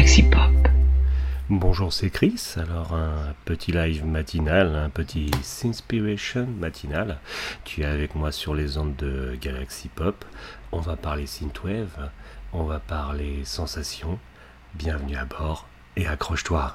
Galaxy Pop. Bonjour, c'est Chris. Alors, un petit live matinal, un petit Sinspiration matinal. Tu es avec moi sur les ondes de Galaxy Pop. On va parler synthwave, on va parler sensations. Bienvenue à bord et accroche-toi.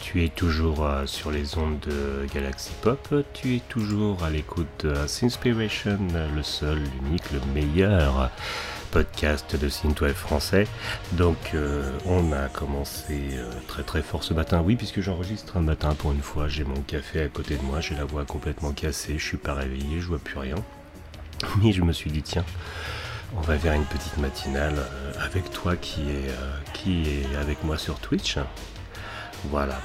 Tu es toujours euh, sur les ondes de Galaxy Pop, tu es toujours à l'écoute de Inspiration, le seul, l'unique, le meilleur podcast de Synthwave français. Donc, euh, on a commencé euh, très très fort ce matin. Oui, puisque j'enregistre un matin pour une fois, j'ai mon café à côté de moi, j'ai la voix complètement cassée, je suis pas réveillé, je vois plus rien. Mais je me suis dit, tiens, on va faire une petite matinale avec toi qui est, qui est avec moi sur Twitch. Voilà.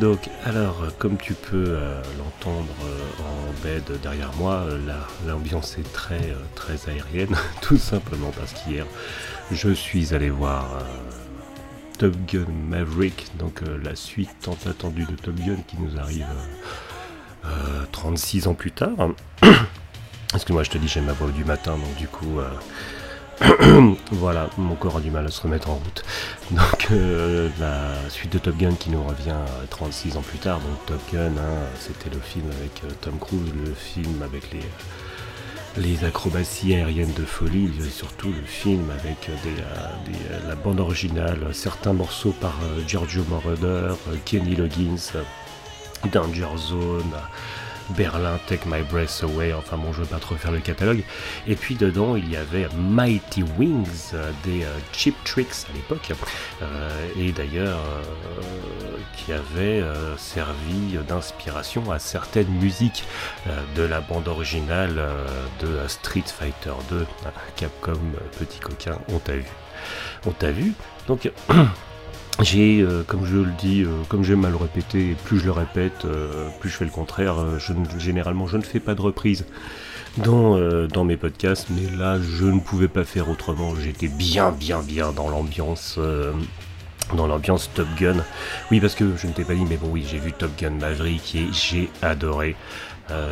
Donc, alors, comme tu peux euh, l'entendre euh, en bed derrière moi, euh, la- l'ambiance est très, très aérienne, tout simplement parce qu'hier, je suis allé voir Top Gun Maverick, donc la suite tant attendue de Top Gun qui nous arrive euh, euh, 36 ans plus tard. Parce que moi, je te dis, j'ai ma voix du matin, donc du coup, voilà, mon corps a du mal à se remettre en route. Donc, euh, la suite de Top Gun qui nous revient euh, 36 ans plus tard. Donc, Top Gun, hein, c'était le film avec euh, Tom Cruise, le film avec les, les acrobaties aériennes de folie, et surtout le film avec euh, euh, euh, la bande originale, euh, certains morceaux par euh, Giorgio Moroder, euh, Kenny Loggins, euh, Danger Zone. Berlin, Take My Breath Away, enfin bon, je veux pas trop faire le catalogue. Et puis dedans, il y avait Mighty Wings euh, des euh, Cheap Tricks à l'époque, euh, et d'ailleurs qui avait servi d'inspiration à certaines musiques de la bande originale de Street Fighter 2. Capcom, petit coquin, on t'a vu. On t'a vu. Donc. J'ai, euh, comme je le dis, euh, comme j'aime mal le répéter, et plus je le répète, euh, plus je fais le contraire. euh, je généralement, je ne fais pas de reprise dans, euh, dans mes podcasts, mais là, je ne pouvais pas faire autrement. J'étais bien, bien, bien dans l'ambiance. euh, dans l'ambiance Top Gun. Oui, parce que je ne t'ai pas dit, mais bon, oui, j'ai vu Top Gun Maverick et j'ai adoré.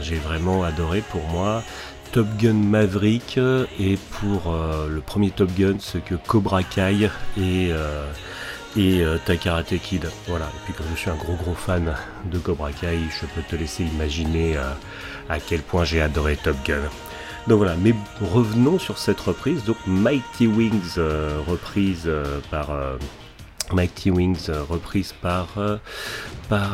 J'ai vraiment adoré pour moi. Top Gun Maverick et pour le premier Top Gun, ce que Cobra Kai et, et euh, ta Kid. Voilà. Et puis comme je suis un gros gros fan de Cobra Kai, je peux te laisser imaginer euh, à quel point j'ai adoré Top Gun. Donc voilà, mais revenons sur cette reprise. Donc Mighty Wings, euh, reprise euh, par euh, Mighty Wings, reprise par par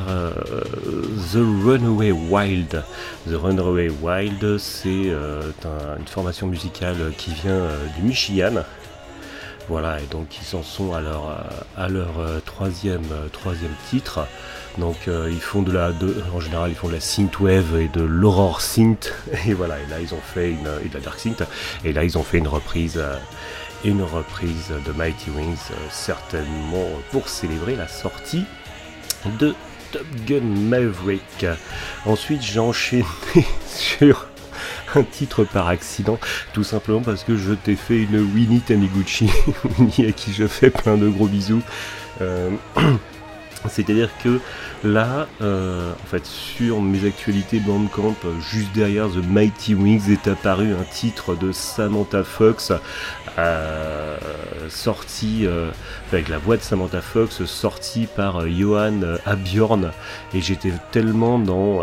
The Runaway Wild. The Runaway Wild, c'est un- une formation musicale qui vient du Michigan. Voilà, et donc ils en sont à leur, euh, à leur euh, troisième, euh, troisième titre. Donc ils font de la, en général ils font de la synthwave et de l'aurore synth. Et voilà, et là ils ont fait une, et de la dark synth. Et là ils ont fait une reprise, une reprise de Mighty Wings, certainement pour célébrer la sortie de Top Gun Maverick. Ensuite j'ai enchaîné sur un titre par accident, tout simplement parce que je t'ai fait une Winnie Taniguchi, Winnie à qui je fais plein de gros bisous. Euh, C'est-à-dire que là, euh, en fait, sur mes actualités Bandcamp, juste derrière The Mighty Wings est apparu un titre de Samantha Fox, euh, sorti euh, avec la voix de Samantha Fox, sorti par Johan Abjorn, et j'étais tellement dans,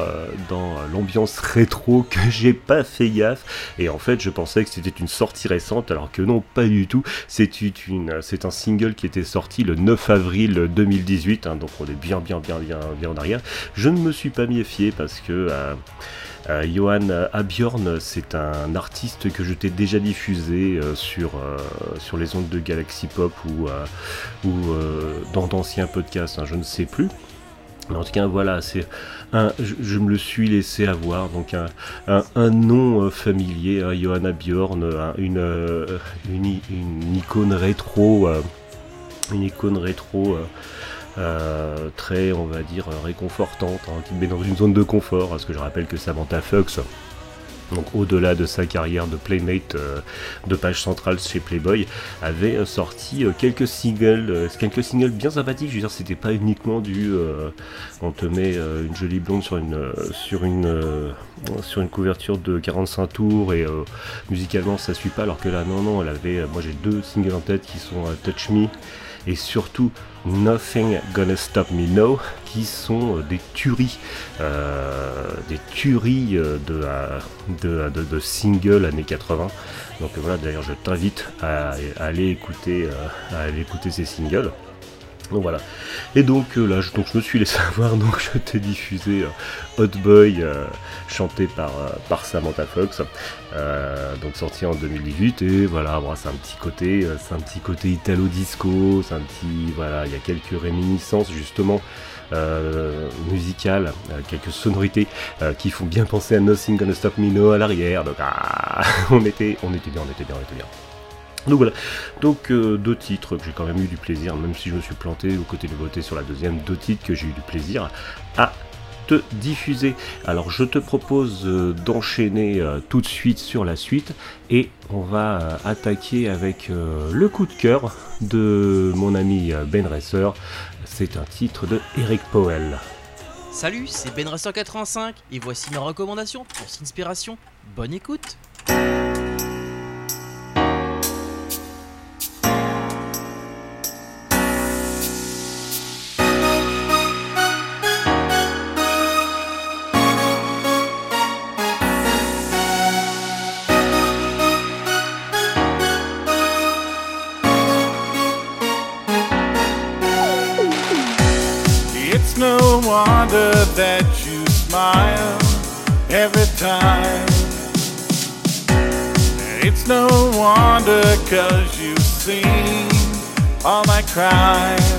dans l'ambiance rétro que j'ai pas fait gaffe, et en fait, je pensais que c'était une sortie récente, alors que non, pas du tout. C'est un single qui était sorti le 9 avril 2018, hein, donc on est bien, bien, bien, en arrière. Je ne me suis pas méfié parce que euh, euh, Johan Abjorn, c'est un artiste que je t'ai déjà diffusé euh, sur, les ondes de Galaxy Pop ou, dans d'anciens podcasts, hein, je ne sais plus. En tout cas, voilà, c'est un, je, me le suis laissé avoir, donc un, nom familier, hein, Johanna Bjorn, un- une, icône rétro, une icône rétro euh, très, on va dire, réconfortante, hein, qui te met dans une zone de confort, parce que je rappelle que Samantha Fox, donc au-delà de sa carrière de Playmate euh, de page centrale chez Playboy, avait euh, sorti quelques singles, quelques singles bien sympathiques. Je veux dire, c'était pas uniquement du, on te met une jolie blonde sur une, sur une, sur une couverture de 45 tours et musicalement ça suit pas. Alors que là, non, non, elle avait, moi j'ai deux singles en tête qui sont Touch Me et surtout Nothing Gonna Stop Me Now, qui sont euh, des tueries, euh, des tueries euh, de, de, de, de singles années 80. Donc voilà, d'ailleurs je t'invite à, à aller écouter, à aller écouter ces singles. Donc voilà. Et donc euh, là, je, donc, je me suis laissé avoir, donc je t'ai diffusé euh, Hot Boy, euh, chanté par, par Samantha Fox, donc sorti en 2018. Et voilà, c'est un petit côté, c'est un petit côté italo disco, c'est un petit, voilà, il y a quelques réminiscences justement. euh, musicales, euh, quelques sonorités qui font bien penser à Nothing Gonna Stop Me Now à l'arrière. Donc ah, on était, on était bien, on était bien, on était bien. Donc voilà, donc euh, deux titres que j'ai quand même eu du plaisir, même si je me suis planté au côté de voter sur la deuxième, deux titres que j'ai eu du plaisir à te diffuser. Alors je te propose euh, d'enchaîner euh, tout de suite sur la suite et on va attaquer avec le coup de cœur de mon ami Ben Resser. C'est un titre de Eric Powell. Salut, c'est Ben Racer 85 et voici mes recommandations pour Inspiration. Bonne écoute. Cause you've seen all my crimes.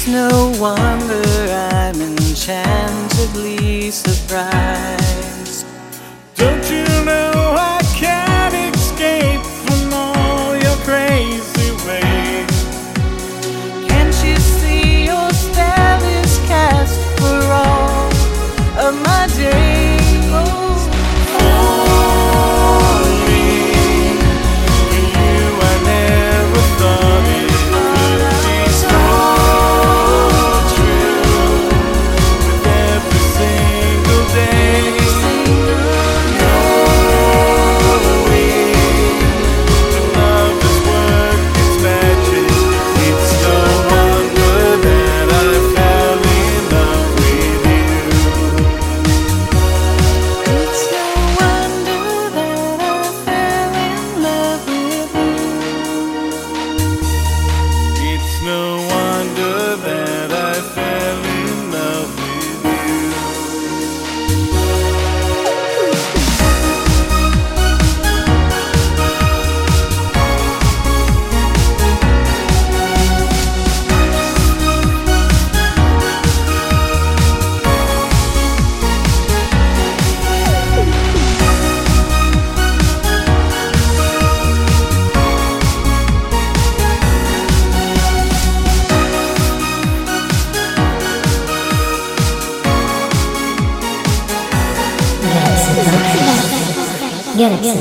It's no wonder I'm enchantedly surprised.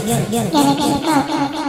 Galaxy Pop. Galaxy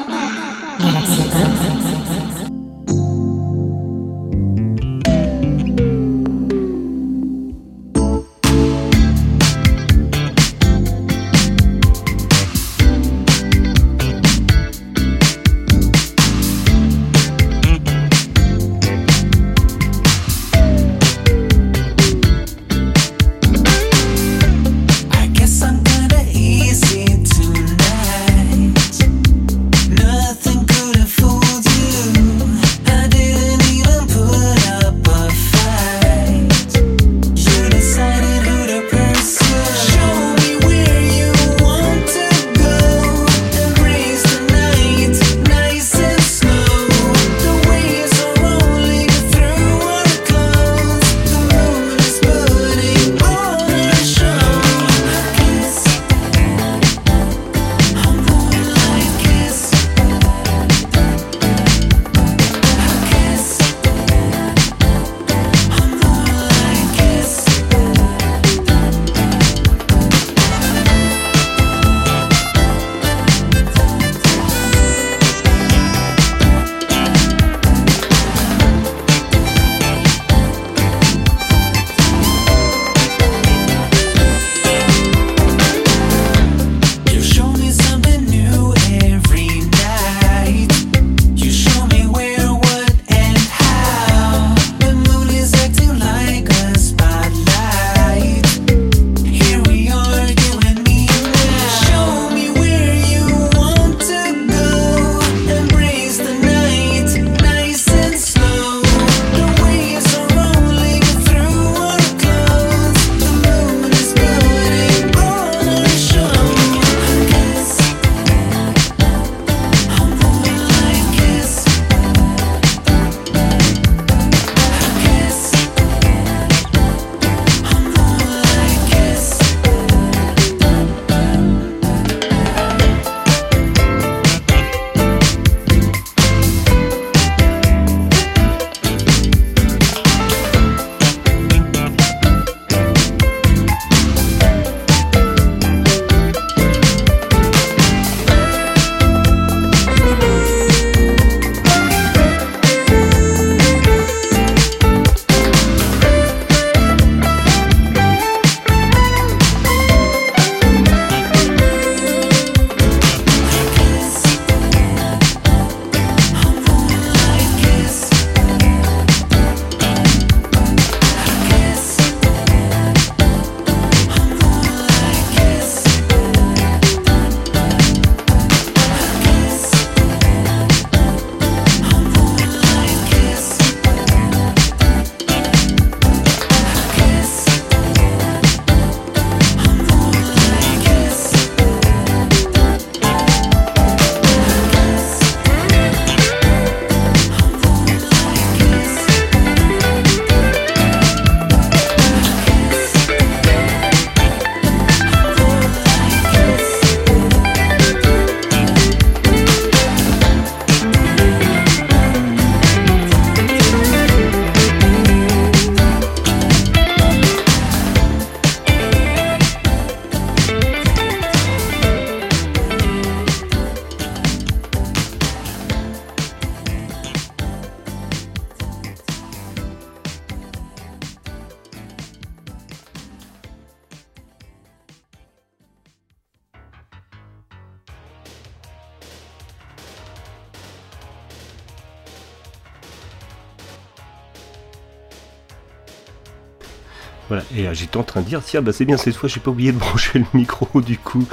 j'étais en train de dire, tiens, bah c'est bien, cette fois j'ai pas oublié de brancher le micro du coup.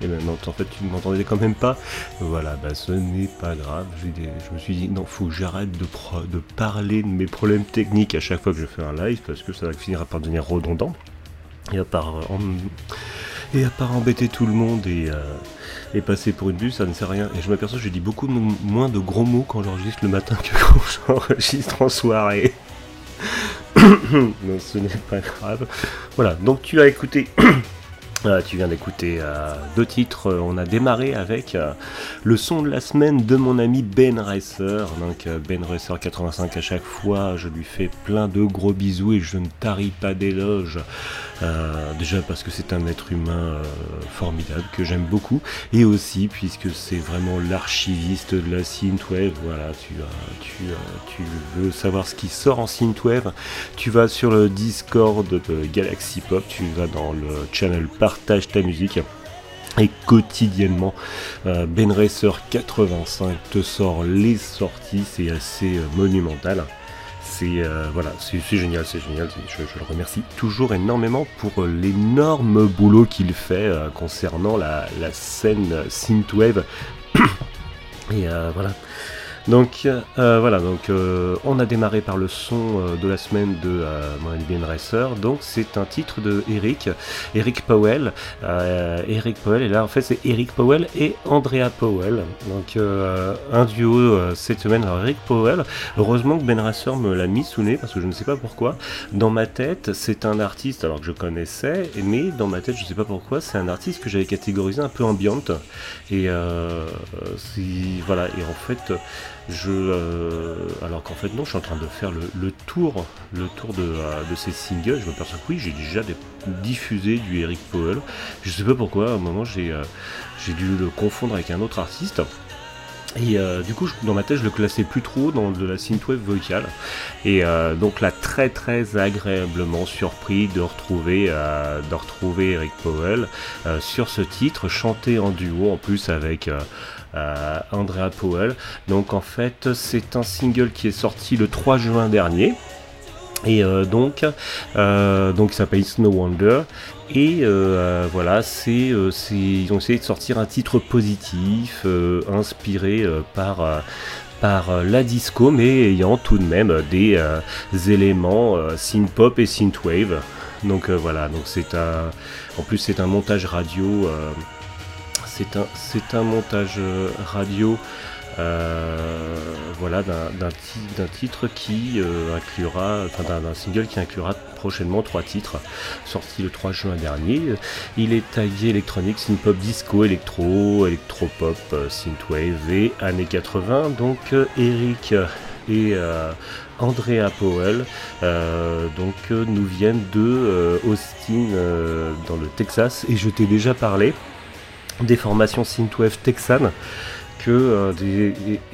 Et ben non, en fait tu ne m'entendais quand même pas. Voilà, bah ce n'est pas grave. Je me suis dit, non, faut que j'arrête de, parler de mes problèmes techniques à chaque fois que je fais un live, parce que ça va finir par devenir redondant. Et à part, euh, et à part embêter tout le monde et, euh, passer pour une buse, ça ne sert à rien. Et je m'aperçois que je dis beaucoup moins de gros mots quand j'enregistre le matin que quand j'enregistre en soirée. non, ce n'est pas grave. Voilà, donc tu as écouté Euh, tu viens d'écouter euh, deux titres. Euh, On a démarré avec le son de la semaine de mon ami Ben Racer. Donc Ben Racer 85 à chaque fois, je lui fais plein de gros bisous et je ne tarie pas d'éloges. Euh, déjà parce que c'est un être humain euh, formidable que j'aime beaucoup et aussi puisque c'est vraiment l'archiviste de la synthwave. Voilà, tu, tu, veux savoir ce qui sort en synthwave, tu vas sur le Discord de Galaxy Pop, tu vas dans le channel Partage ta musique. Et quotidiennement, Ben Racer 85 te sort les sorties, c'est assez euh, monumental. C'est euh, voilà, c'est génial, c'est génial. Je, le remercie toujours énormément pour euh, l'énorme boulot qu'il fait euh, concernant la, la scène synthwave. Et euh, voilà. Donc euh, voilà, donc euh, on a démarré par le son euh, de la semaine de euh, mon ami Ben Racer. Donc c'est un titre de Eric, Eric Powell. Euh, Eric Powell, et là en fait c'est Eric Powell et Andrea Powell. Donc euh, un duo cette semaine. Alors Eric Powell, heureusement que Ben Racer me l'a mis sous nez parce que je ne sais pas pourquoi. Dans ma tête, c'est un artiste alors que je connaissais, mais dans ma tête, je ne sais pas pourquoi, c'est un artiste que j'avais catégorisé un peu ambiante. Et c'est- voilà, et en fait, je, euh, alors qu'en fait non, je suis en train de faire le, le tour, le tour de, euh, de ces singles. Je me perçois que oui, j'ai déjà diffusé du Eric Powell. Je sais pas pourquoi, à un moment j'ai euh, dû le confondre avec un autre artiste. Et euh, du coup, je- dans ma tête, je le classais plus trop dans de la synthwave vocale. Et euh, donc là, très très agréablement surpris de retrouver, euh, de retrouver Eric Powell euh, sur ce titre, chanté en duo en plus avec euh, Andrea Powell. Donc en fait, c'est un single qui est sorti le 3 juin dernier. Et euh, donc, euh, donc il s'appelle No Wonder. Et euh, voilà, c'est, ils ont essayé de sortir un titre positif, inspiré par, par la disco, mais ayant tout de même des éléments synth-pop et synthwave. Donc voilà, donc c'est un, en plus c'est un montage radio, c'est un, montage euh, radio. euh, voilà d'un, d'un ti- d'un titre qui euh, inclura, single qui inclura prochainement trois titres, sorti le 3 juin dernier. Il est tagué électronique, synth-pop, disco, électro, électro-pop, synthwave et années 80. Donc Eric et Andrea Powell donc nous viennent de Austin dans le Texas et je t'ai déjà parlé des formations synthwave texanes que euh,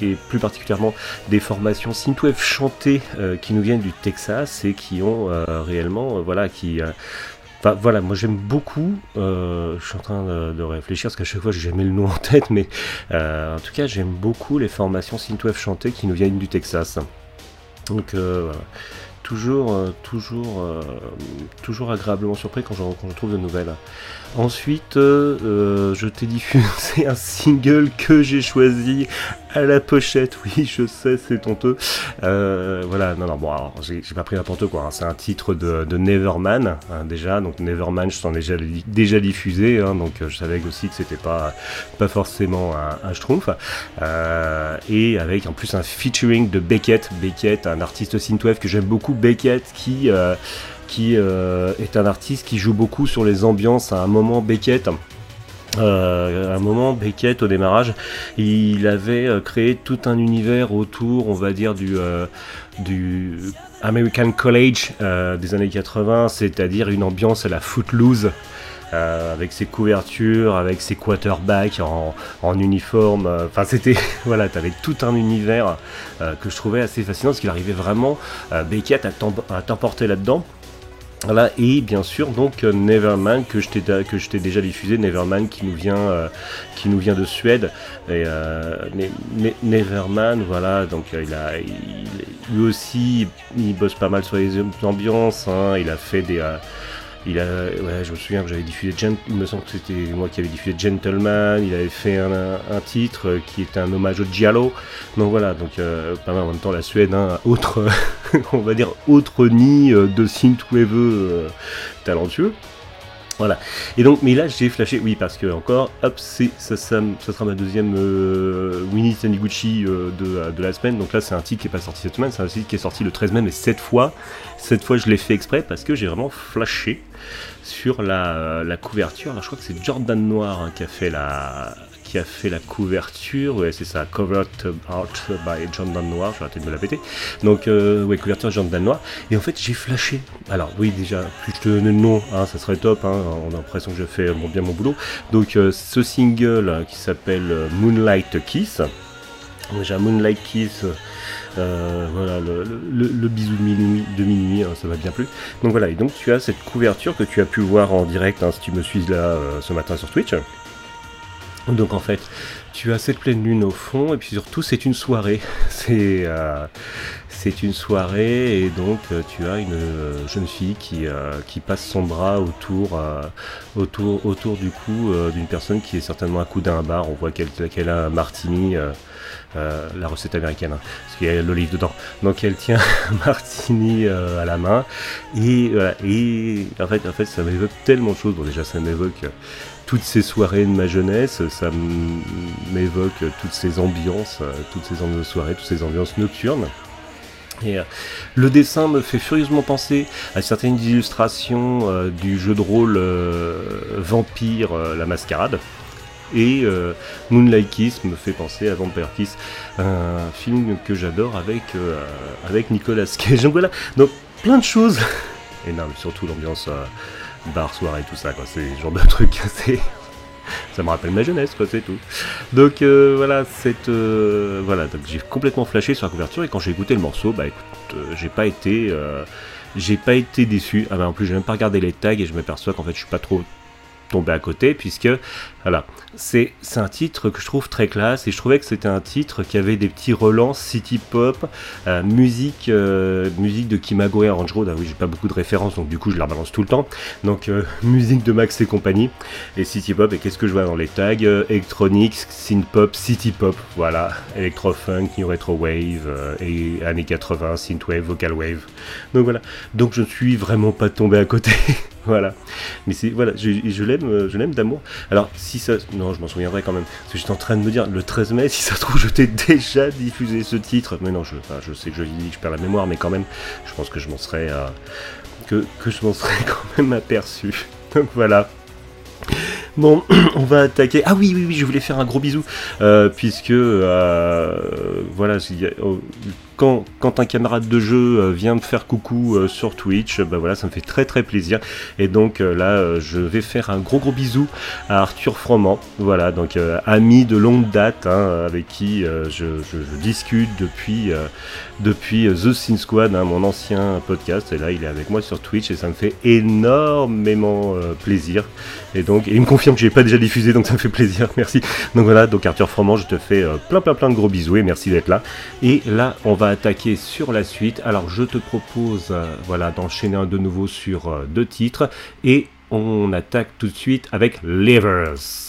et, plus particulièrement des formations synthwave chantées euh, qui nous viennent du Texas et qui ont euh, réellement voilà qui Enfin voilà, moi j'aime beaucoup, je suis en train de, réfléchir parce qu'à chaque fois j'ai jamais le nom en tête, mais en tout cas j'aime beaucoup les formations synthwave chantées qui nous viennent du Texas. Donc voilà. toujours, toujours, toujours agréablement surpris quand je, quand je trouve de nouvelles. Ensuite, euh, euh, je t'ai diffusé un single que j'ai choisi à la pochette. Oui, je sais, c'est honteux. Euh, voilà, non, non, bon, alors, j'ai pas pris n'importe quoi. hein. C'est un titre de, Neverman, hein, déjà. Donc, Neverman, je t'en ai déjà, déjà diffusé. hein, donc, euh, je savais aussi que c'était pas, pas forcément un, un schtroumpf. Euh, et avec en plus un featuring de Beckett. Beckett, un artiste synthwave que j'aime beaucoup. Beckett qui. Qui euh, est un artiste qui joue beaucoup sur les ambiances. À un moment, Beckett, euh, à un moment, Beckett, au démarrage, il avait euh, créé tout un univers autour, on va dire, du, American College des années 80, c'est-à-dire une ambiance à la footloose. avec ses couvertures, avec ses quarterbacks en, uniforme, enfin c'était, voilà, t'avais tout un univers que je trouvais assez fascinant parce qu'il arrivait vraiment, Beckett à t'emporter là-dedans. Voilà, et bien sûr donc euh, Neverman que je t'ai déjà diffusé, Neverman qui nous vient euh, qui nous vient de Suède. Et euh, voilà donc euh, il a il- lui aussi il bosse pas mal sur les ambiances hein, il a fait des euh, il a, ouais, je me souviens que j'avais diffusé, il me semble que c'était moi qui avais diffusé Gentleman, il avait fait un titre euh, qui était un hommage au Giallo, donc voilà, donc euh, pas mal en même temps la Suède, hein, autre, on va dire autre nid euh, de synthwave euh, talentueux. Voilà. Et donc, mais là, j'ai flashé, oui, parce que encore, hop, c'est ça, sera ma deuxième euh, Winnie Taniguchi euh, de, de la semaine. Donc là, c'est un titre qui est pas sorti cette semaine, c'est un titre qui est sorti le 13 mai, mais cette fois, cette fois, je l'ai fait exprès parce que j'ai vraiment flashé sur la, la couverture. Alors, je crois que c'est Jordan Noir hein, qui a fait la qui a fait la couverture, ouais c'est ça, covered art by Jordan Noir, je vais arrêter de me la péter. Donc euh, ouais, couverture Jordan Noir. Et en fait j'ai flashé. Alors oui déjà, plus je te donne le nom, hein, ça serait top, hein, on a l'impression que je fais bien mon boulot. Donc euh, ce single qui s'appelle euh, Moonlight Kiss. Déjà Moonlight Kiss, voilà, le, bisou de minuit, de minuit hein, ça va bien plus. Donc voilà, et donc tu as cette couverture que tu as pu voir en direct si tu me suis là ce matin sur Twitch. Donc en fait, tu as cette pleine lune au fond, et puis surtout c'est une soirée. C'est euh, c'est une soirée, et donc euh, tu as une euh, jeune fille qui, qui passe son bras autour, autour, autour du cou d'une personne qui est certainement à un bar. On voit qu'elle qu'elle a un martini. Euh, euh, la recette américaine, hein, parce qu'il y a l'olive dedans. Donc elle tient martini euh, à la main et, voilà, et en fait, en fait, ça m'évoque tellement de choses. Bon, déjà, ça m'évoque euh, toutes ces soirées de ma jeunesse, ça m'évoque euh, toutes ces ambiances, euh, toutes ces ambiances de toutes ces ambiances nocturnes. Et euh, le dessin me fait furieusement penser à certaines illustrations euh, du jeu de rôle euh, Vampire euh, la Mascarade. Et euh, Moonlight Kiss me fait penser à Vampire Kiss, un film que j'adore avec, euh, avec Nicolas Cage. Donc voilà, donc plein de choses. Et non, mais surtout l'ambiance euh, bar, soirée, tout ça, quoi. C'est genre de truc. Ça me rappelle ma jeunesse, quoi, c'est tout. Donc euh, voilà, voilà, j'ai complètement flashé sur la couverture et quand j'ai écouté le morceau, bah écoute, j'ai pas été, j'ai pas été déçu. Ah bah en plus j'ai même pas regardé les tags et je m'aperçois qu'en fait je suis pas trop tombé à côté puisque voilà. C'est un titre que je trouve très classe et je trouvais que c'était un titre qui avait des petits relents city pop euh, musique euh, musique de Kimagure et Orange Road. Ah oui j'ai pas beaucoup de références donc du coup je la balance tout le temps. Donc euh, musique de Max et compagnie et city pop et qu'est-ce que je vois dans les tags? Electronics synth pop city pop voilà. Electro-funk new retro wave et années 80 synth wave vocal wave. Donc voilà. Donc je ne suis vraiment pas tombé à côté voilà. Mais c'est voilà je, l'aime euh, je l'aime d'amour. Alors si ça non je m'en souviendrai quand même. Parce que j'étais en train de me dire le 13 mai si ça se trouve je t'ai déjà diffusé ce titre. Mais non je, sais que je dis je perds la mémoire mais quand même je pense que je m'en serais euh, que, je m'en serais quand même aperçu. Donc voilà. Bon, on va attaquer. Ah oui, oui, oui, je voulais faire un gros bisou, euh, puisque voilà, oh, quand, un camarade de jeu euh, vient me faire coucou euh, sur Twitch, bah voilà, ça me fait très très plaisir. Et donc euh, là, euh, je vais faire un gros gros bisou à Arthur Froment, voilà, donc euh, ami de longue date, hein, avec qui euh, je, discute depuis euh, depuis euh, The Sin Squad, hein, mon ancien podcast. Et là, il est avec moi sur Twitch et ça me fait énormément euh, plaisir. Et donc, il me confirme que j'ai pas déjà diffusé, donc ça me fait plaisir. Merci. Donc voilà, donc Arthur Froment, je te fais euh, plein plein plein de gros bisous et merci d'être là. Et là, on va attaquer sur la suite. Alors, je te propose, euh, voilà, d'enchaîner un de nouveau sur euh, deux titres et on attaque tout de suite avec Livers.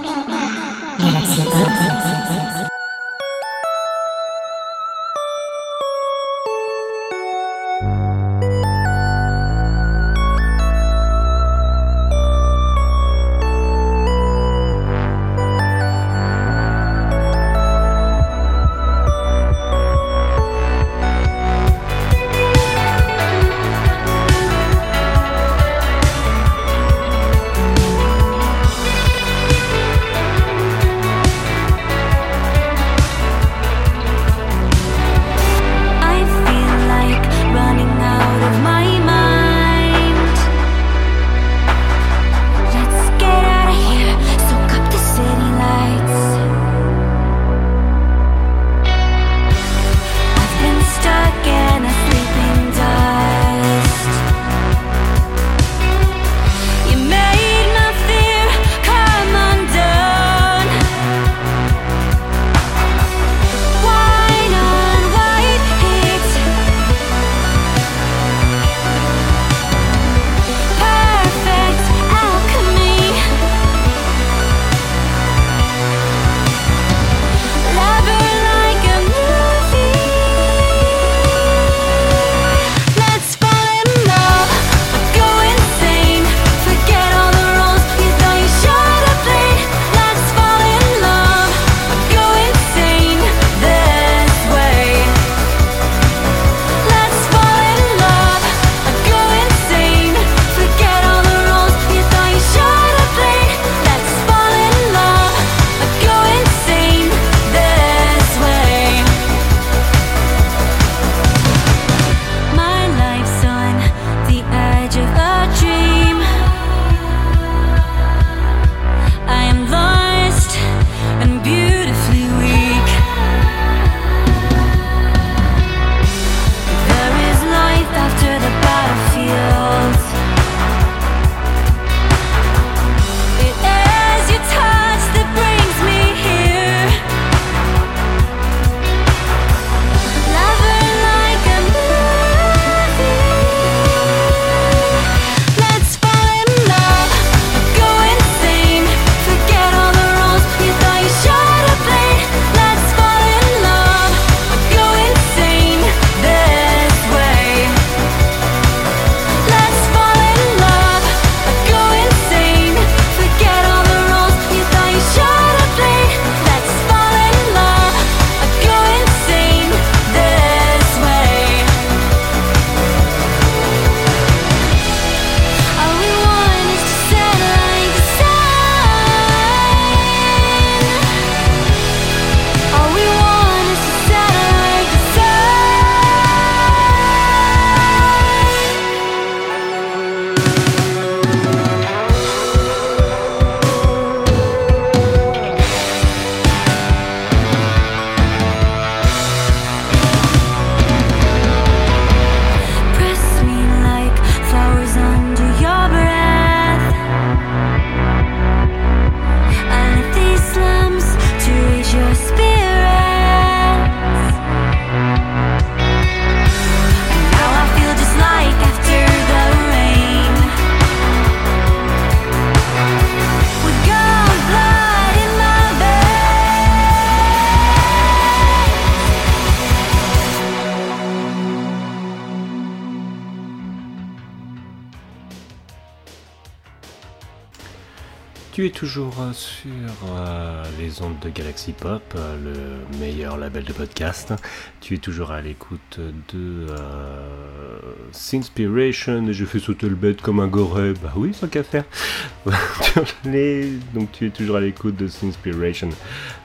toujours euh, sur euh, les ondes de Galaxy Pop, euh, le meilleur label de podcast. Tu es toujours à l'écoute de Sinspiration. et Je fais sauter le bête comme un goré. Bah oui, sans qu'à faire. Donc tu es toujours à l'écoute de Sinspiration,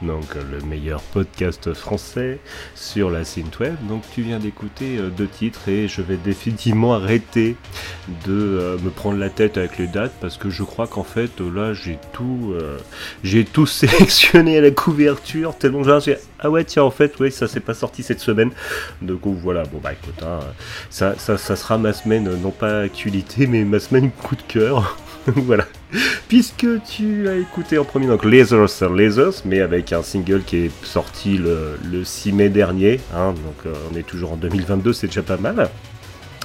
donc euh, le meilleur podcast français sur la synthwave. Donc tu viens d'écouter euh, deux titres et je vais définitivement arrêter de euh, me prendre la tête avec les dates parce que je crois qu'en fait là j'ai tout j'ai tout sélectionné à la couverture tellement suis ah ouais tiens en fait oui ça s'est pas sorti cette semaine donc oh, voilà bon bah écoute hein, ça, ça, ça sera ma semaine non pas actualité mais ma semaine coup de cœur. Voilà. Puisque tu as écouté en premier donc Lasers Lasers mais avec un single qui est sorti le, le 6 mai dernier hein, donc euh, on est toujours en 2022 c'est déjà pas mal.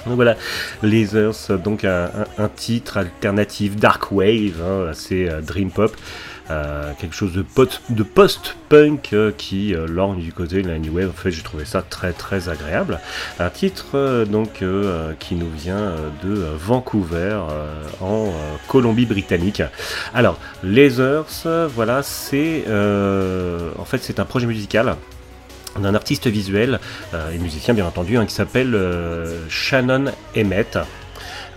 Donc voilà, Lasers, donc un, titre alternatif dark wave, hein, assez euh, dream pop, euh, quelque chose de, de post-punk euh, qui euh, du côté de la new wave. En fait, j'ai trouvé ça très très agréable. Un titre euh, donc qui nous vient de Vancouver en Colombie-Britannique. Alors, Lasers, euh, voilà, c'est en fait c'est un projet musical d'un artiste visuel et musicien bien entendu hein, qui s'appelle Shannon Emmett.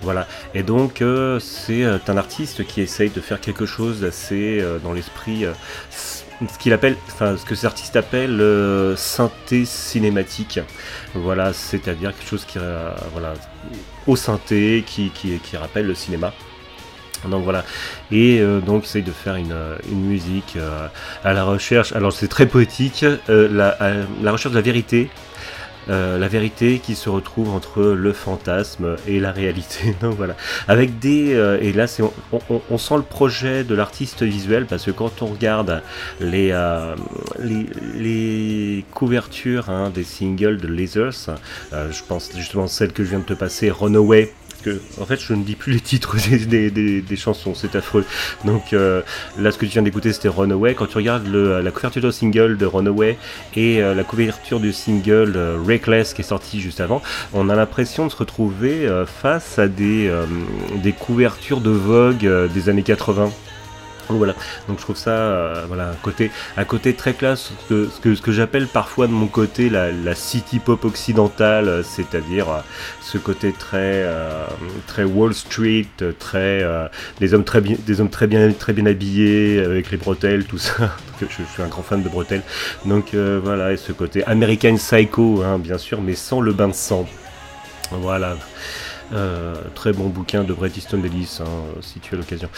Voilà, et donc euh, c'est euh, un artiste qui essaye de faire quelque chose d'assez euh, dans l'esprit, ce qu'il appelle, enfin ce que ces artistes appellent euh, synthé cinématique. Voilà, c'est-à-dire quelque chose qui, voilà, au synthé, qui, qui, rappelle le cinéma. Donc voilà, et donc essaye de faire une, une musique à la recherche, alors c'est très poétique, la recherche de la vérité, euh, la vérité qui se retrouve entre le fantasme et la réalité. Donc voilà, avec des euh, et là c'est on, on- on sent le projet de l'artiste visuel parce que quand on regarde les euh, les, les couvertures hein, des singles de Lasers, euh, je pense justement celle que je viens de te passer, Runaway. En fait, je ne dis plus les titres des, chansons, c'est affreux. Donc euh, là, ce que tu viens d'écouter, c'était Runaway. Quand tu regardes la couverture de single de Runaway et euh, la couverture du single euh, Reckless qui est sorti juste avant, on a l'impression de se retrouver face à des, couvertures de Vogue des années 80. Donc voilà, donc je trouve ça, euh, voilà, un côté, un côté très classe, ce que, ce que, ce que j'appelle parfois de mon côté la, city pop occidentale, euh, c'est-à-dire euh, ce côté très, très Wall Street, très, des hommes très bien, des hommes très bien, très bien habillés avec les bretelles, tout ça. Je, suis un grand fan de bretelles. Donc voilà, et ce côté American Psycho, hein, bien sûr, mais sans le bain de sang. Voilà. Euh, très bon bouquin de Bret Easton Ellis, hein, si tu as l'occasion.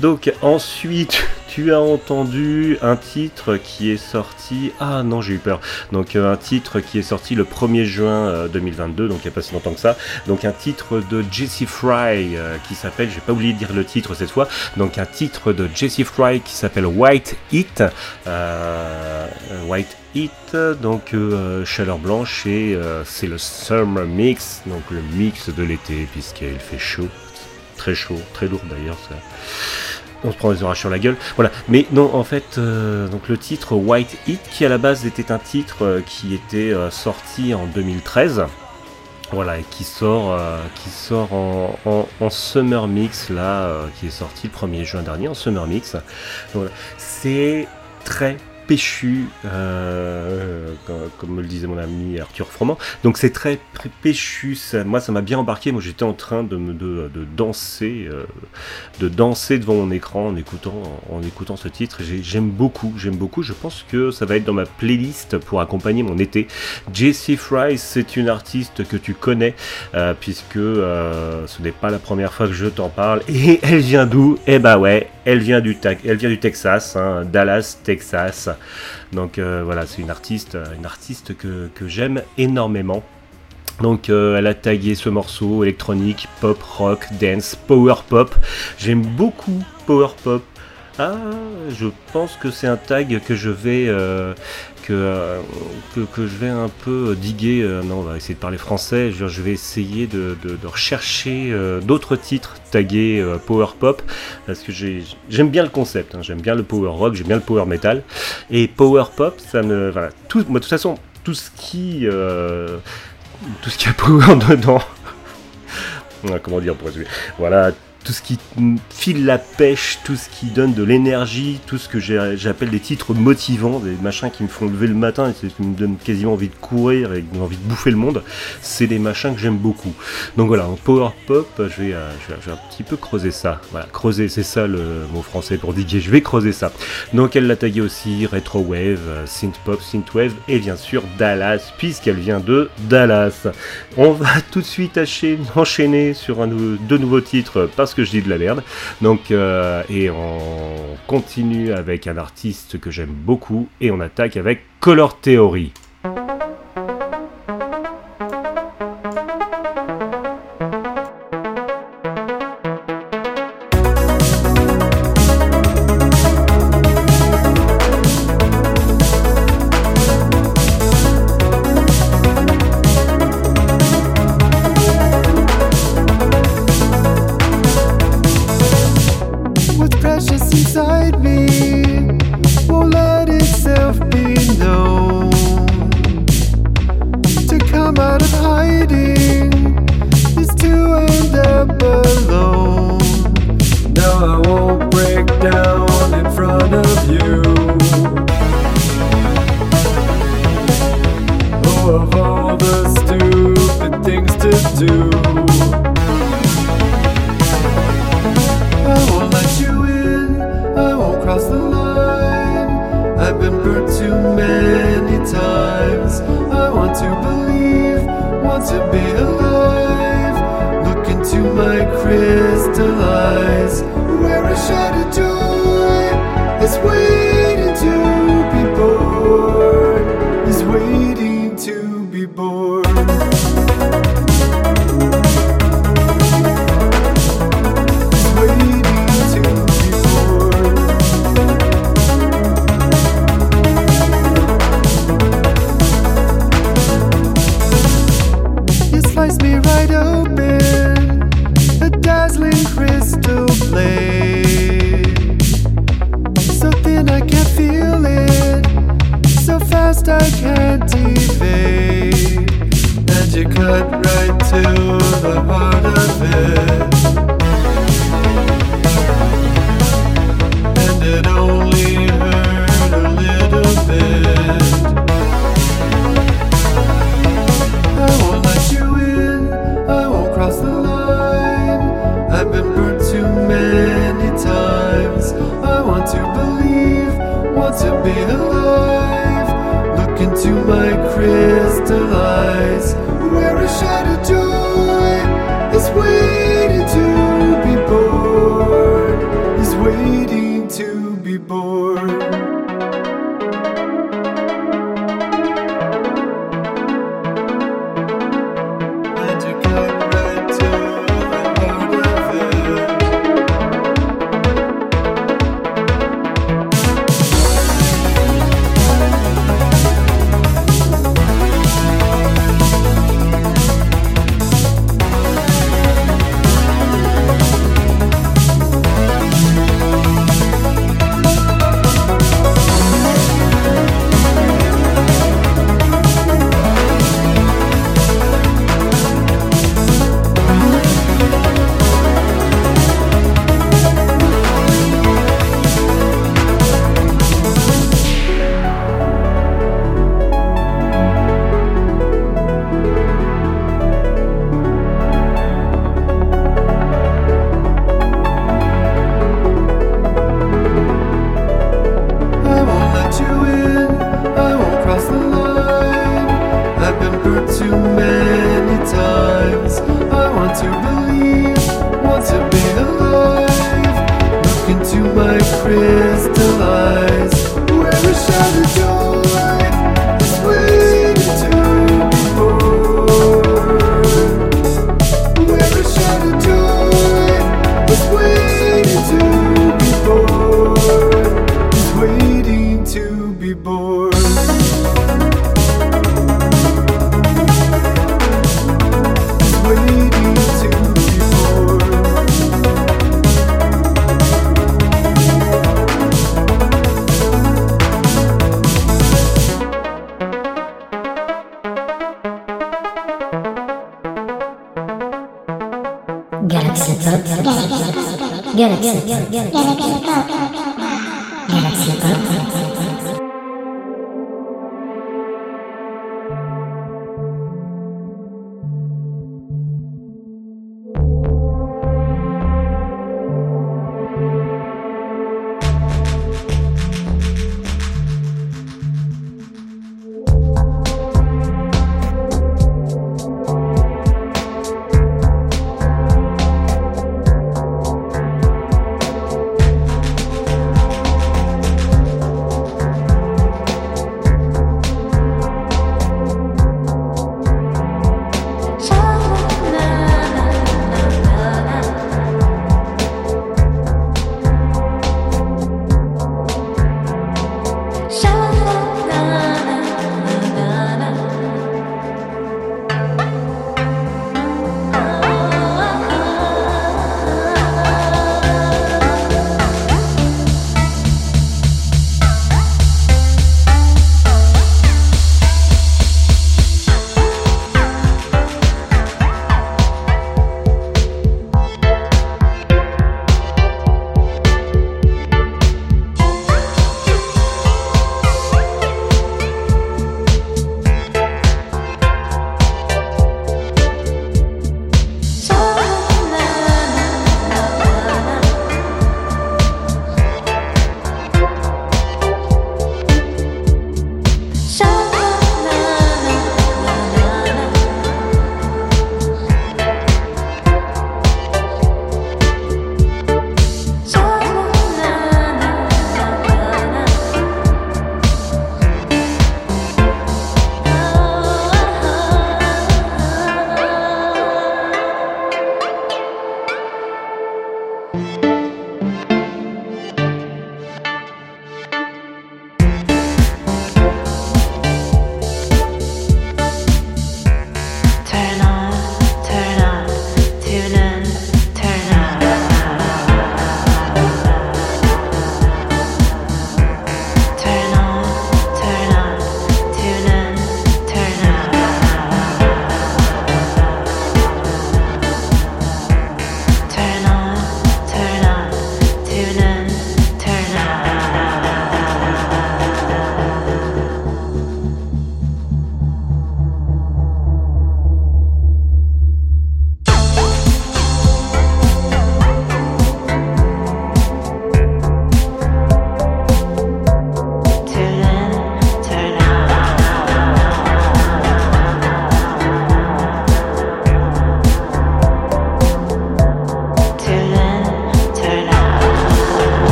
Donc ensuite, tu as entendu un titre qui est sorti. Ah non, j'ai eu peur. Donc euh, un titre qui est sorti le 1er juin euh, 2022, donc il n'y a pas si longtemps que ça. Donc un titre de Jesse Fry euh, qui s'appelle, j'ai pas oublié de dire le titre cette fois. Donc un titre de Jesse Fry qui s'appelle White Heat. Euh, White Heat, donc euh, chaleur blanche et euh, c'est le Summer Mix, donc le mix de l'été puisqu'il fait chaud, très chaud, très lourd d'ailleurs. ça- On se prend des orages sur la gueule. Voilà. Mais non, en fait, euh, donc le titre White Heat, qui à la base était un titre qui était sorti en 2013. Voilà, et qui sort, qui sort en, Summer Mix, là, qui est sorti le 1er juin dernier, en Summer Mix. C'est très péchu, euh, comme, me le disait mon ami Arthur Froment. Donc c'est très péchu, ça- moi ça m'a bien embarqué, moi j'étais en train de, de, de danser, euh, de danser devant mon écran en écoutant, en écoutant ce titre. J'ai- J'aime beaucoup, j'aime beaucoup, je pense que ça va être dans ma playlist pour accompagner mon été. Jessie Fry, c'est une artiste que tu connais, euh, puisque ce n'est pas la première fois que je t'en parle. Et elle vient d'où? Eh bah ouais, elle vient du, elle vient du Texas, hein, Dallas, Texas. Donc euh, voilà, c'est une artiste, euh, une artiste que, j'aime énormément. Donc euh, elle a tagué ce morceau électronique, pop, rock, dance, power pop. J'aime beaucoup power pop. Ah, je pense que c'est un tag que je vais euh, que, euh, que, que je vais un peu diguer. euh, non, on va essayer de parler français. Je, vais essayer de, de- de rechercher euh, d'autres titres tagués euh, power pop parce que j'ai- j'aime bien le concept. hein, j'aime bien le power rock, j'aime bien le power metal et power pop. Ça me voilà. Tout, moi, de toute façon, tout ce qui tout ce qui a power dedans. Comment dire pour résumer Voilà, tout ce qui file la pêche, tout ce qui donne de l'énergie, tout ce que j'appelle des titres motivants, des machins qui me font lever le matin et qui me donnent quasiment envie de courir et qui envie de bouffer le monde, c'est des machins que j'aime beaucoup. Donc voilà, en power pop, je vais, euh, je vais, je vais un petit peu creuser ça. Voilà, creuser, c'est ça le mot français pour diguer, je vais creuser ça. Donc elle l'a tagué aussi retro wave, euh, synth pop, synth wave et bien sûr Dallas, puisqu'elle vient de Dallas. On va tout de suite enchaîner sur un deux nouveaux titres parce que je dis de la merde. Donc, euh, et on continue avec un artiste que j'aime beaucoup et on attaque avec Color Theory. Of all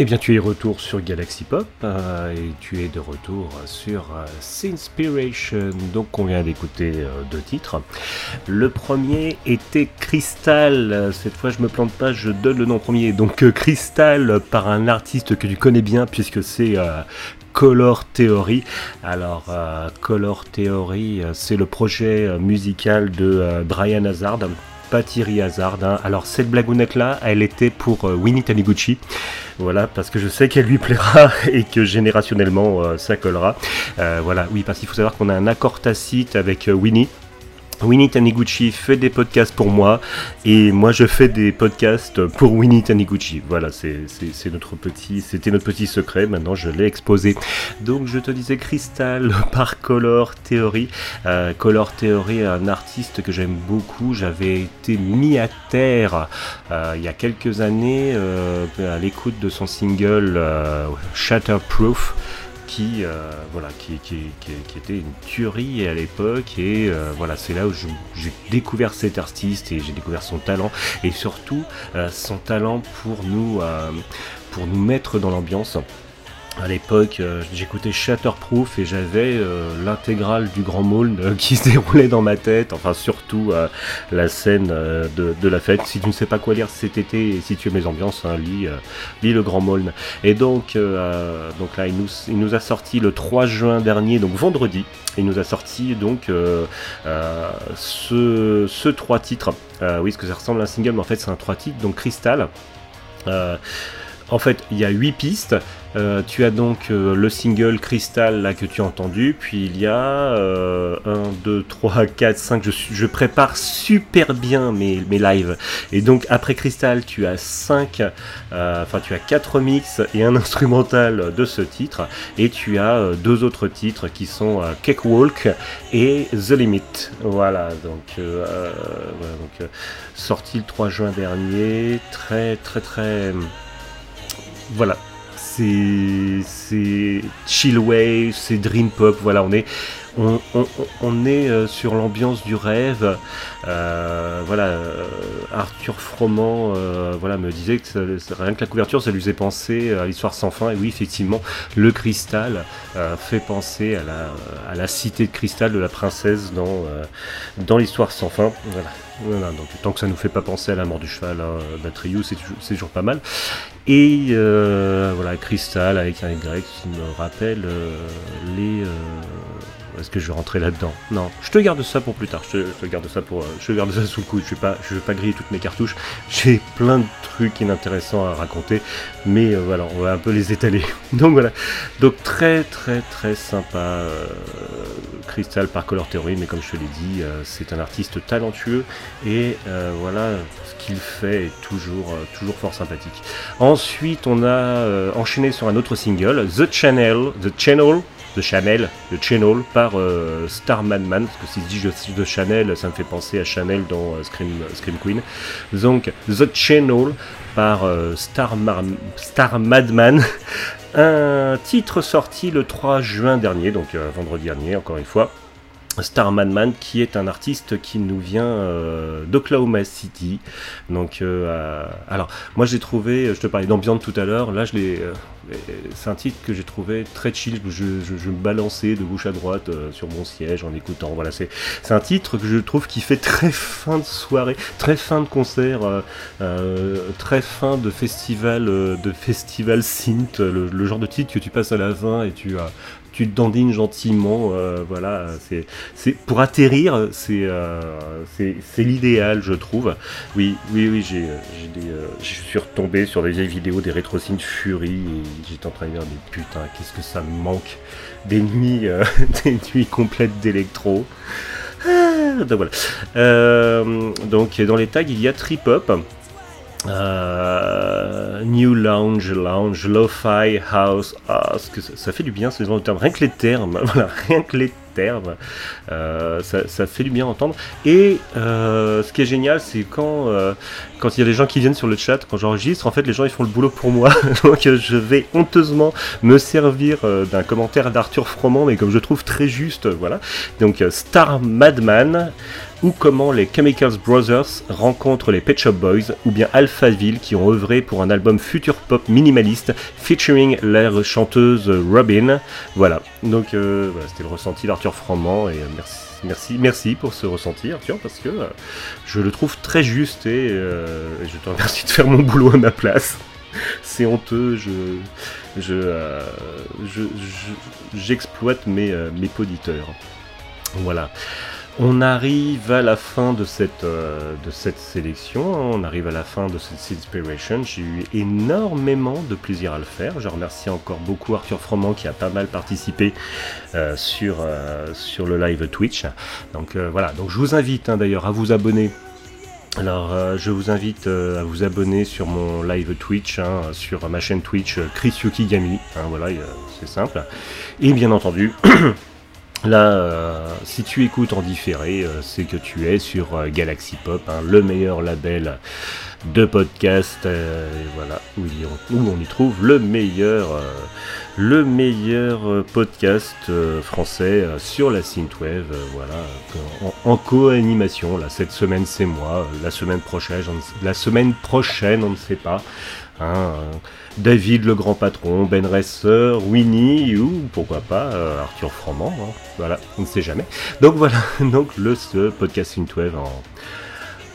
Eh bien, tu es retour sur Galaxy Pop euh, et tu es de retour sur euh, Sinspiration. Donc, on vient d'écouter euh, deux titres. Le premier était Crystal. Cette fois, je me plante pas, je donne le nom premier. Donc, Crystal par un artiste que tu connais bien puisque c'est Color Theory. Alors, Color Theory, c'est le projet musical de Brian Hazard. Pas Thierry Hazard. hein. Alors, cette blagounette là, elle était pour euh, Winnie Taniguchi. Voilà, parce que je sais qu'elle lui plaira et que générationnellement euh, ça collera. Euh, voilà, oui, parce qu'il faut savoir qu'on a un accord tacite avec Winnie. Winnie Taniguchi fait des podcasts pour moi et moi je fais des podcasts pour Winnie Taniguchi. Voilà, c'est notre petit, c'était notre petit secret. Maintenant, je l'ai exposé. Donc, je te disais Crystal par Color Theory. Euh, Color Theory, un artiste que j'aime beaucoup. J'avais été mis à terre euh, il y a quelques années euh, à l'écoute de son single Shatterproof qui, euh, voilà, qui, était une tuerie à l'époque et euh, voilà c'est là où j'ai découvert cet artiste et j'ai découvert son talent et surtout euh, son talent pour nous pour nous mettre dans l'ambiance à l'époque, euh, j'écoutais Shatterproof et j'avais euh, l'intégrale du Grand Maulne euh, qui se déroulait dans ma tête, enfin surtout la scène de, la fête. Si tu ne sais pas quoi lire cet été et si tu aimes les ambiances, hein, lis, lis le Grand Maulne. Et donc, donc là, il nous, a sorti le 3 juin dernier, donc vendredi, il nous a sorti donc ce, ce trois titres. Oui, parce que ça ressemble à un single, mais en fait c'est un trois titres, donc Crystal. Euh, en fait, il y a 8 pistes. Euh, tu as donc euh, le single Crystal là que tu as entendu, puis il y a euh, 1, 2, 3, 4, 5. Je, prépare super bien mes, mes lives. Et donc après Crystal, tu as 5, enfin tu as 4 mix et un instrumental de ce titre. Et tu as euh, deux autres titres qui sont euh, Cakewalk et The Limit. Voilà, donc, euh, euh, voilà, donc euh, sorti le 3 juin dernier. Très, très, très. Voilà, c'est chill wave, c'est dream pop. Voilà, on est euh, sur l'ambiance du rêve. Euh, voilà, euh, Arthur Froment, voilà, me disait que rien que la couverture, ça lui faisait penser à l'histoire sans fin. Et oui, effectivement, le cristal fait penser à la cité de cristal de la princesse dans l'histoire sans fin. Voilà. Donc tant que ça nous fait pas penser à la mort du cheval hein, c'est toujours pas mal. Et euh, voilà, Crystal avec un Y qui me rappelle euh, les. euh, Est-ce que je vais rentrer là-dedans Non, je te garde ça pour plus tard. Je te, garde ça pour, euh, je garde ça sous le coude. Je vais pas, je vais pas griller toutes mes cartouches. J'ai plein de trucs inintéressants à raconter, mais euh, voilà, on va un peu les étaler. Donc voilà, donc très très très sympa. euh, Crystal par Color Theory, mais comme je te l'ai dit, c'est un artiste talentueux et voilà, ce qu'il fait est toujours, toujours fort sympathique. Ensuite, on a enchaîné sur un autre single, The Channel, The Channel, The Chanel, The Channel par euh, Star Madman, parce que si je dis The Chanel, ça me fait penser à Chanel dans euh, Scream, Scream Queen. Donc, The Channel par euh, Star, Star Madman. Un titre sorti le 3 juin dernier, donc euh, vendredi dernier, encore une fois. Star Madman, qui est un artiste qui nous vient euh, d'Oklahoma City. Donc, euh, euh, alors, moi j'ai trouvé, je te parlais d'ambiance tout à l'heure, là je l'ai. euh, c'est un titre que j'ai trouvé très chill, je, je, me balançais de gauche à droite euh, sur mon siège en écoutant. Voilà, c'est un titre que je trouve qui fait très fin de soirée, très fin de concert, euh, euh, très fin de festival, euh, de festival synth, le, genre de titre que tu passes à la fin et tu, euh, tu dandines gentiment. euh, voilà, c'est pour atterrir, c'est euh, c'est c'est l'idéal, je trouve. Oui, oui, oui, j'ai euh, j'ai des, je suis retombé sur des vieilles vidéos des rétro synth Fury et j'étais en train de dire mais putain, qu'est-ce que ça me manque? Des nuits, des nuits complètes d'électro. Ah, donc donc dans les tags il y a trip hop. Euh, new lounge, lounge, lo-fi, house, ah, ce que ça, fait du bien ce genre de termes. Rien que les termes, voilà, rien que les termes, euh, ça, ça fait du bien à entendre. Et euh, ce qui est génial, c'est quand euh, quand il y a des gens qui viennent sur le chat, quand j'enregistre, en fait, les gens ils font le boulot pour moi. Donc euh, je vais honteusement me servir euh, d'un commentaire d'Arthur Froment, mais comme je trouve très juste, voilà. Donc Star Madman ou comment les Chemicals Brothers rencontrent les Pet Shop Boys, ou bien Alphaville qui ont œuvré pour un album future pop minimaliste featuring leur chanteuse Robin. Voilà, donc euh, voilà, c'était le ressenti d'Arthur Froment et euh, merci. Merci, merci pour ce ressenti Arthur parce que euh, je le trouve très juste et euh, je te remercie de faire mon boulot à ma place. C'est honteux, je, je, euh, je- je- j'exploite mes, euh, mes poditeurs. Voilà. On arrive à la fin de cette, euh, de cette sélection, on arrive à la fin de cette Inspiration. J'ai eu énormément de plaisir à le faire. Je remercie encore beaucoup Arthur Froment qui a pas mal participé euh, sur, euh, sur le live Twitch. Donc voilà, donc je vous invite hein, d'ailleurs à vous abonner. Alors je vous invite à vous abonner sur mon live Twitch, hein, sur ma chaîne Twitch Chris Yokigami. Hein, voilà, c'est simple. Et bien entendu, Là, euh, si tu écoutes en différé, euh, c'est que tu es sur euh, Galaxy Pop, hein, le meilleur label de podcast, voilà, où, où on y trouve le meilleur, le meilleur euh, podcast euh, français euh, sur la synthwave, voilà, en, co-animation. Là, cette semaine c'est moi, la semaine prochaine, la semaine prochaine, on ne sait pas. hein, David le grand patron, Ben Resser, Winnie ou pourquoi pas Arthur Froment, hein. voilà, on ne sait jamais. Donc voilà, donc le podcast Synthwave en,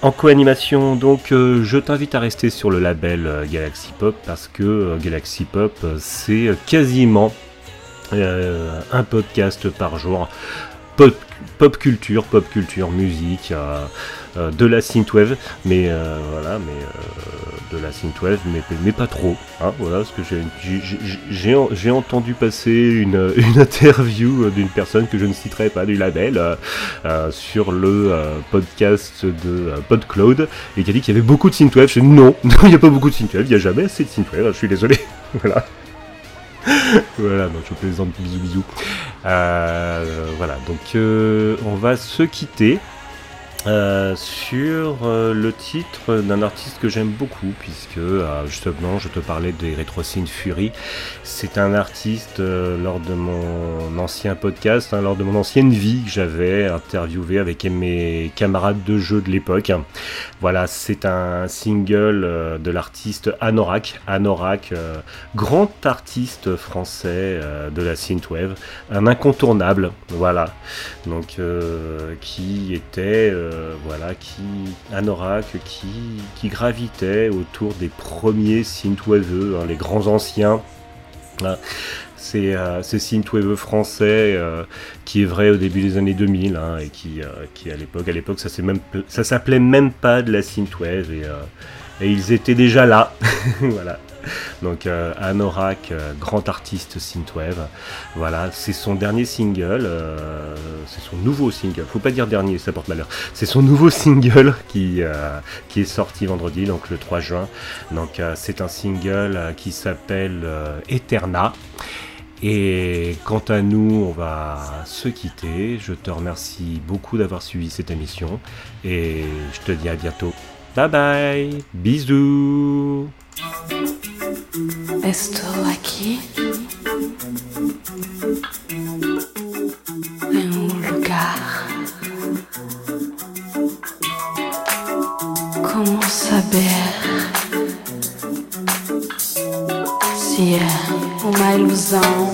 en co-animation. Donc euh, je t'invite à rester sur le label euh, Galaxy Pop parce que euh, Galaxy Pop c'est quasiment un podcast par jour. Pop, pop culture, pop culture, musique, de la synthwave, mais voilà, mais de la synthwave, mais, mais pas trop. Hein, voilà, parce que j'ai- entendu passer une, une interview d'une personne que je ne citerai pas du label euh, euh, sur le euh, podcast de euh, PodCloud et qui a dit qu'il y avait beaucoup de synthwave. Je dis non, non, il n'y a pas beaucoup de synthwave, il n'y a jamais assez de synthwave, je suis désolé. voilà. voilà, donc je plaisante, bisous bisous. Euh, voilà, donc euh, on va se quitter euh, sur euh, le titre d'un artiste que j'aime beaucoup, puisque euh, justement je te parlais des Retrocine Fury. C'est un artiste euh, lors de mon ancien podcast, hein, lors de mon ancienne vie que j'avais interviewé avec mes camarades de jeu de l'époque. Voilà, c'est un single de l'artiste Anorak. Anorak, grand artiste français de la synthwave, un incontournable, voilà. Donc qui était euh, voilà qui Anorak qui qui gravitait autour des premiers synthwaveux, hein, les grands anciens. Euh, ces synthwaveux français euh, qui est vrai au début des années 2000 hein, et qui, euh, à l'époque à l'époque ça s'appelait même pas de la synthwave et, euh, et ils étaient déjà là. Voilà donc euh, Anorak euh, grand artiste synthwave. Voilà c'est son dernier single euh, c'est son nouveau single. Faut pas dire dernier ça porte malheur. C'est son nouveau single qui qui est sorti vendredi donc le 3 juin. Donc c'est un single qui s'appelle Eterna. Et quant à nous, on va se quitter. Je te remercie beaucoup d'avoir suivi cette émission. Et je te dis à bientôt. Bye bye, bisous. Estou aqui em um lugar. Como saber se é uma ilusão